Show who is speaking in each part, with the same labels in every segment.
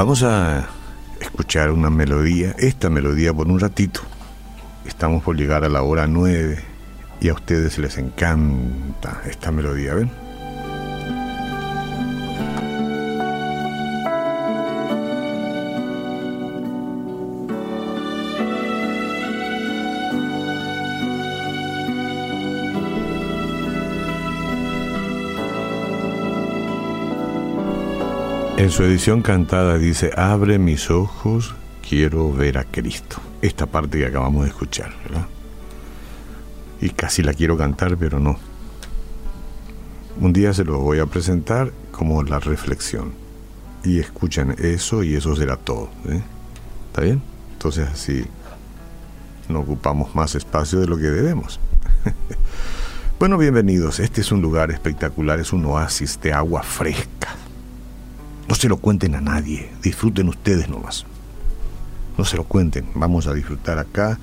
Speaker 1: Vamos a escuchar una melodía, esta melodía por un ratito. Estamos por llegar a la hora 9 y a ustedes les encanta esta melodía, ¿ven? En su edición cantada dice, abre mis ojos, quiero ver a Cristo. Esta parte que acabamos de escuchar, ¿verdad? Y casi la quiero cantar, pero no. Un día se lo voy a presentar como la reflexión. Y escuchen eso y eso será todo. ¿eh? ¿Está bien? Entonces así no ocupamos más espacio de lo que debemos. bueno, bienvenidos. Este es un lugar espectacular, es un oasis de agua fresca no se lo cuenten a nadie, disfruten ustedes nomás. No se lo cuenten, vamos a disfrutar acá.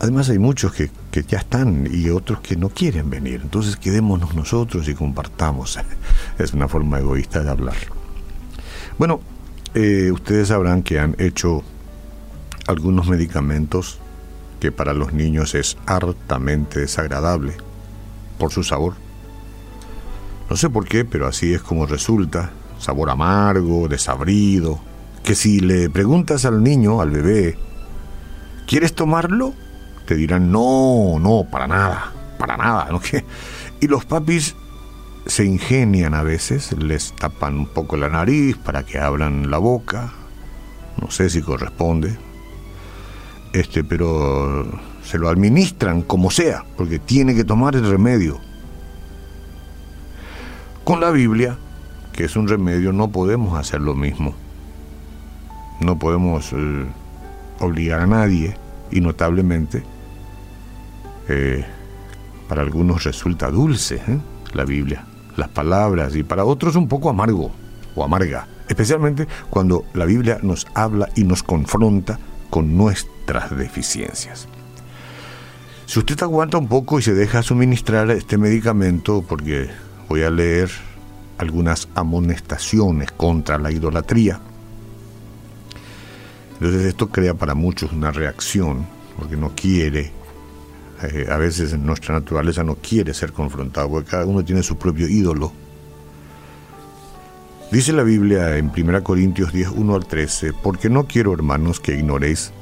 Speaker 1: Además hay muchos que, ya están y otros que no quieren venir, entonces quedémonos nosotros y compartamos. Es una forma egoísta de hablar. Bueno, eh, ustedes sabrán que han hecho algunos medicamentos que para los niños es hartamente desagradable por su sabor. No sé por qué, pero así es como resulta sabor amargo, desabrido, que si le preguntas al niño, al bebé, ¿quieres tomarlo? Te dirán, no, no, para nada, para nada. ¿no? Y los papis se ingenian a veces, les tapan un poco la nariz para que abran la boca, no sé si corresponde, este, pero se lo administran como sea, porque tiene que tomar el remedio. Con la Biblia que es un remedio, no podemos hacer lo mismo. No podemos eh, obligar a nadie y notablemente eh, para algunos resulta dulce ¿eh? la Biblia, las palabras y para otros un poco amargo o amarga, especialmente cuando la Biblia nos habla y nos confronta con nuestras deficiencias. Si usted aguanta un poco y se deja suministrar este medicamento, porque voy a leer algunas amonestaciones contra la idolatría. Entonces esto crea para muchos una reacción, porque no quiere, eh, a veces nuestra naturaleza no quiere ser confrontado, porque cada uno tiene su propio ídolo. Dice la Biblia en 1 Corintios 10, 1 al 13, porque no quiero, hermanos, que ignoréis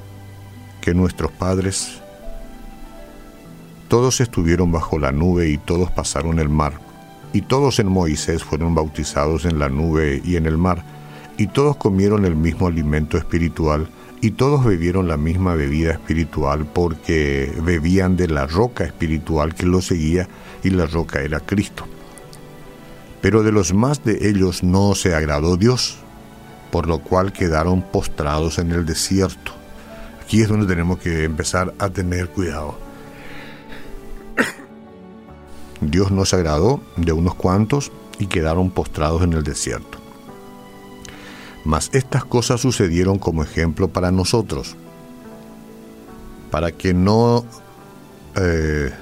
Speaker 1: que nuestros padres todos estuvieron bajo la nube y todos pasaron el mar y todos en Moisés fueron bautizados en la nube y en el mar, y todos comieron el mismo alimento espiritual, y todos bebieron la misma bebida espiritual, porque bebían de la roca espiritual que los seguía, y la roca era Cristo. Pero de los más de ellos no se agradó Dios, por lo cual quedaron postrados en el desierto. Aquí es donde tenemos que empezar a tener cuidado Dios no se agradó de unos cuantos y quedaron postrados en el desierto. Mas estas cosas sucedieron como ejemplo para nosotros, para que no eh,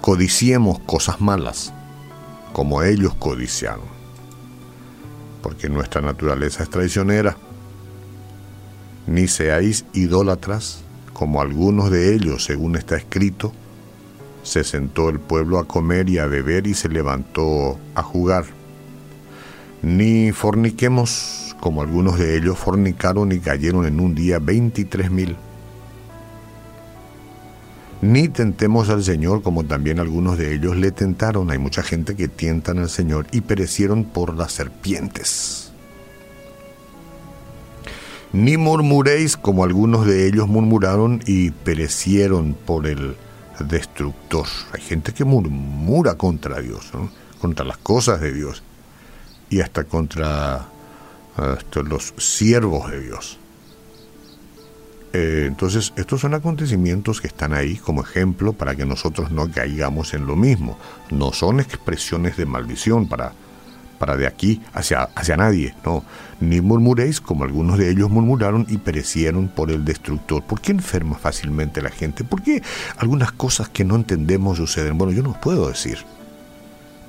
Speaker 1: codiciemos cosas malas, como ellos codiciaron, porque nuestra naturaleza es traicionera. Ni seáis idólatras, como algunos de ellos, según está escrito, se sentó el pueblo a comer y a beber y se levantó a jugar. Ni forniquemos, como algunos de ellos fornicaron y cayeron en un día veintitrés mil. Ni tentemos al Señor, como también algunos de ellos le tentaron. Hay mucha gente que tientan al Señor y perecieron por las serpientes. Ni murmuréis, como algunos de ellos murmuraron y perecieron por el destructor. Hay gente que murmura contra Dios, contra las cosas de Dios y hasta contra los siervos de Dios. Eh, entonces, estos son acontecimientos que están ahí como ejemplo para que nosotros no caigamos en lo mismo. No son expresiones de maldición para para de aquí hacia, hacia nadie, no, ni murmuréis como algunos de ellos murmuraron y perecieron por el destructor. ¿Por qué enferma fácilmente la gente? ¿Por qué algunas cosas que no entendemos suceden? Bueno, yo no puedo decir,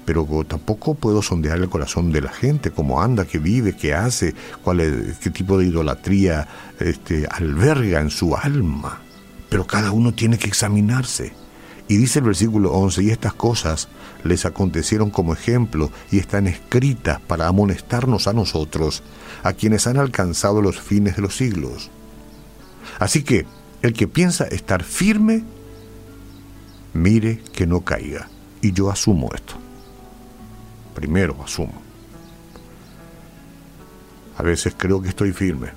Speaker 1: pero tampoco puedo sondear el corazón de la gente, cómo anda, qué vive, qué hace, cuál es, qué tipo de idolatría este, alberga en su alma. Pero cada uno tiene que examinarse. Y dice el versículo 11, y estas cosas les acontecieron como ejemplo y están escritas para amonestarnos a nosotros, a quienes han alcanzado los fines de los siglos. Así que el que piensa estar firme, mire que no caiga. Y yo asumo esto. Primero asumo. A veces creo que estoy firme.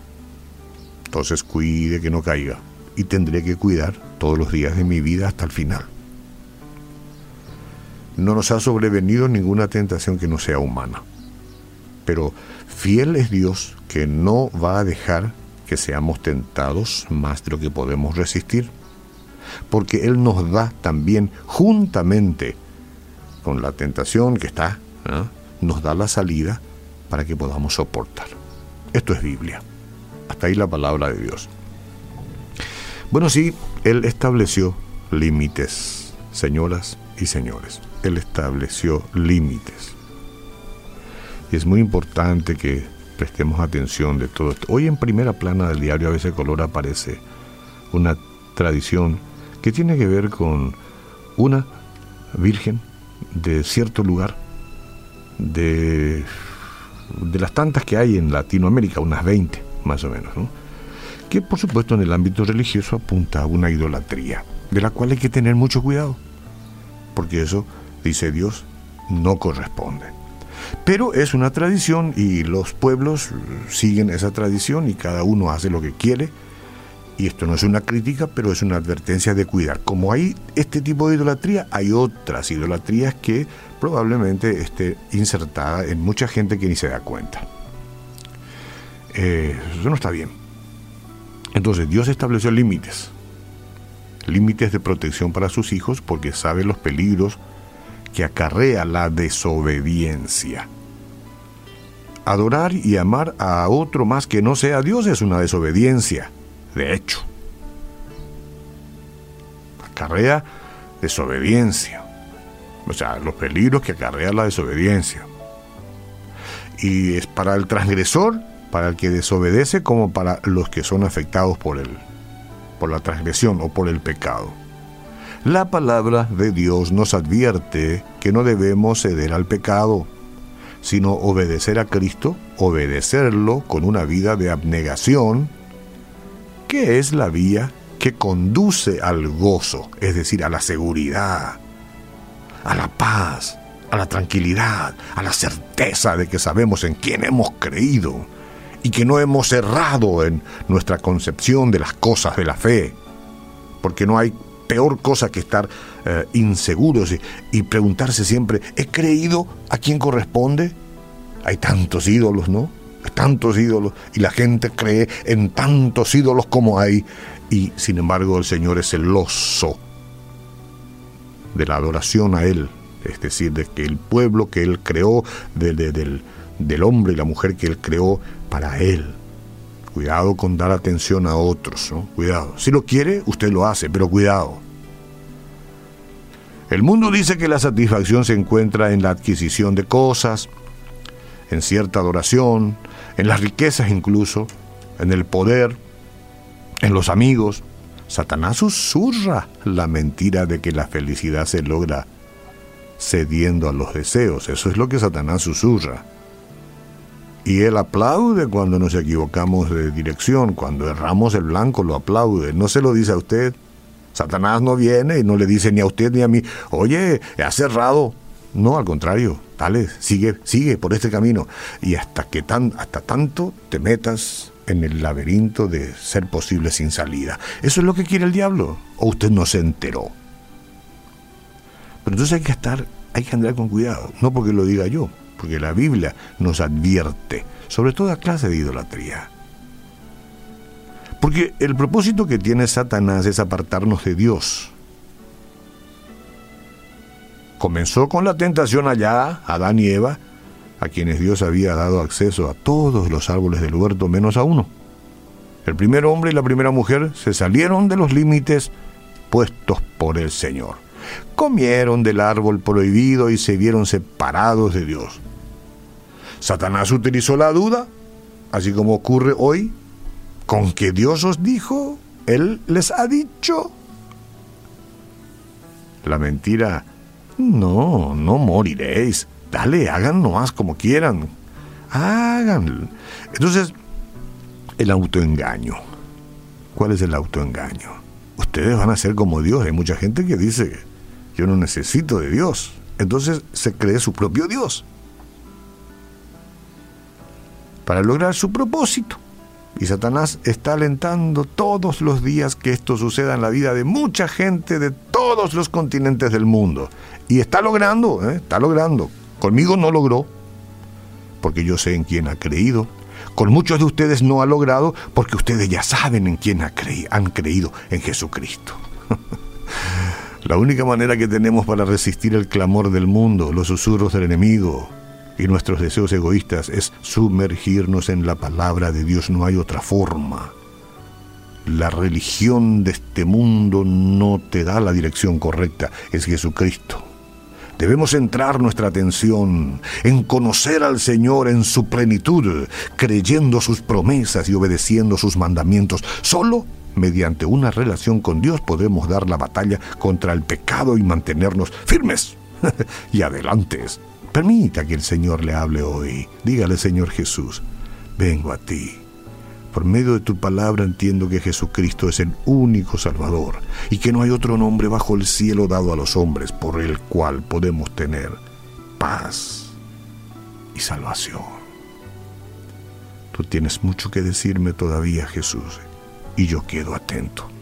Speaker 1: Entonces cuide que no caiga. Y tendré que cuidar todos los días de mi vida hasta el final. No nos ha sobrevenido ninguna tentación que no sea humana. Pero fiel es Dios que no va a dejar que seamos tentados más de lo que podemos resistir. Porque Él nos da también juntamente con la tentación que está nos da la salida para que podamos soportar. Esto es Biblia. Hasta ahí la palabra de Dios. Bueno, sí, Él estableció límites, señoras y señores. Él estableció límites. Y es muy importante que prestemos atención de todo esto. Hoy en primera plana del diario ABC Color aparece una tradición que tiene que ver con una virgen de cierto lugar de, de las tantas que hay en Latinoamérica, unas 20 más o menos, que por supuesto en el ámbito religioso apunta a una idolatría, de la cual hay que tener mucho cuidado, porque eso, dice Dios, no corresponde. Pero es una tradición y los pueblos siguen esa tradición y cada uno hace lo que quiere. Y esto no es una crítica, pero es una advertencia de cuidar. Como hay este tipo de idolatría, hay otras idolatrías que probablemente esté insertada en mucha gente que ni se da cuenta. Eh, eso no está bien. Entonces Dios estableció límites, límites de protección para sus hijos porque sabe los peligros que acarrea la desobediencia. Adorar y amar a otro más que no sea Dios es una desobediencia, de hecho. Acarrea desobediencia o sea, los peligros que acarrea la desobediencia. Y es para el transgresor, para el que desobedece, como para los que son afectados por él, por la transgresión o por el pecado. La palabra de Dios nos advierte que no debemos ceder al pecado, sino obedecer a Cristo, obedecerlo con una vida de abnegación, que es la vía que conduce al gozo, es decir, a la seguridad, a la paz, a la tranquilidad, a la certeza de que sabemos en quién hemos creído y que no hemos errado en nuestra concepción de las cosas de la fe. Porque no hay peor cosa que estar eh, inseguros y, preguntarse siempre, ¿he creído a quién corresponde? Hay tantos ídolos, ¿no? Tantos ídolos y la gente cree en tantos ídolos como hay y sin embargo el Señor es celoso de la adoración a Él, es decir, de que el pueblo que Él creó, del, del hombre y la mujer que Él creó para Él. Cuidado con dar atención a otros, ¿no? Cuidado. Si lo quiere, usted lo hace, pero cuidado. El mundo dice que la satisfacción se encuentra en la adquisición de cosas, en cierta adoración, en las riquezas incluso, en el poder, en los amigos, Satanás susurra la mentira de que la felicidad se logra cediendo a los deseos. Eso es lo que Satanás susurra. Y él aplaude cuando nos equivocamos de dirección, cuando erramos el blanco, lo aplaude. No se lo dice a usted. Satanás no viene y no le dice ni a usted ni a mí, oye, has cerrado. No, al contrario, dale, sigue, sigue por este camino. Y hasta que tan, hasta tanto te metas en el laberinto de ser posible sin salida. ¿Eso es lo que quiere el diablo? ¿O usted no se enteró? Pero entonces hay que estar, hay que andar con cuidado, no porque lo diga yo, porque la Biblia nos advierte sobre toda clase de idolatría. Porque el propósito que tiene Satanás es apartarnos de Dios. Comenzó con la tentación allá, Adán y Eva, a quienes Dios había dado acceso a todos los árboles del huerto menos a uno. El primer hombre y la primera mujer se salieron de los límites puestos por el Señor. comieron del árbol prohibido y se vieron separados de Dios. Satanás utilizó la duda, así como ocurre hoy, con que Dios os dijo, Él les ha dicho. La mentira, no, no moriréis. Dale, hagan nomás como quieran. Hagan. Entonces, el autoengaño. ¿Cuál es el autoengaño? Ustedes van a ser como Dios. Hay mucha gente que dice, yo no necesito de Dios. Entonces se cree su propio Dios. Para lograr su propósito. Y Satanás está alentando todos los días que esto suceda en la vida de mucha gente de todos los continentes del mundo. Y está logrando, ¿eh? está logrando. Conmigo no logró, porque yo sé en quién ha creído. Con muchos de ustedes no ha logrado, porque ustedes ya saben en quién ha han creído, en Jesucristo. La única manera que tenemos para resistir el clamor del mundo, los susurros del enemigo y nuestros deseos egoístas es sumergirnos en la palabra de Dios. No hay otra forma. La religión de este mundo no te da la dirección correcta, es Jesucristo. Debemos centrar nuestra atención en conocer al Señor en su plenitud, creyendo sus promesas y obedeciendo sus mandamientos. Solo mediante una relación con Dios podemos dar la batalla contra el pecado y mantenernos firmes y adelantes. Permita que el Señor le hable hoy. Dígale, Señor Jesús, vengo a ti por medio de tu palabra entiendo que Jesucristo es el único Salvador y que no hay otro nombre bajo el cielo dado a los hombres por el cual podemos tener paz y salvación. Tú tienes mucho que decirme todavía, Jesús, y yo quedo atento.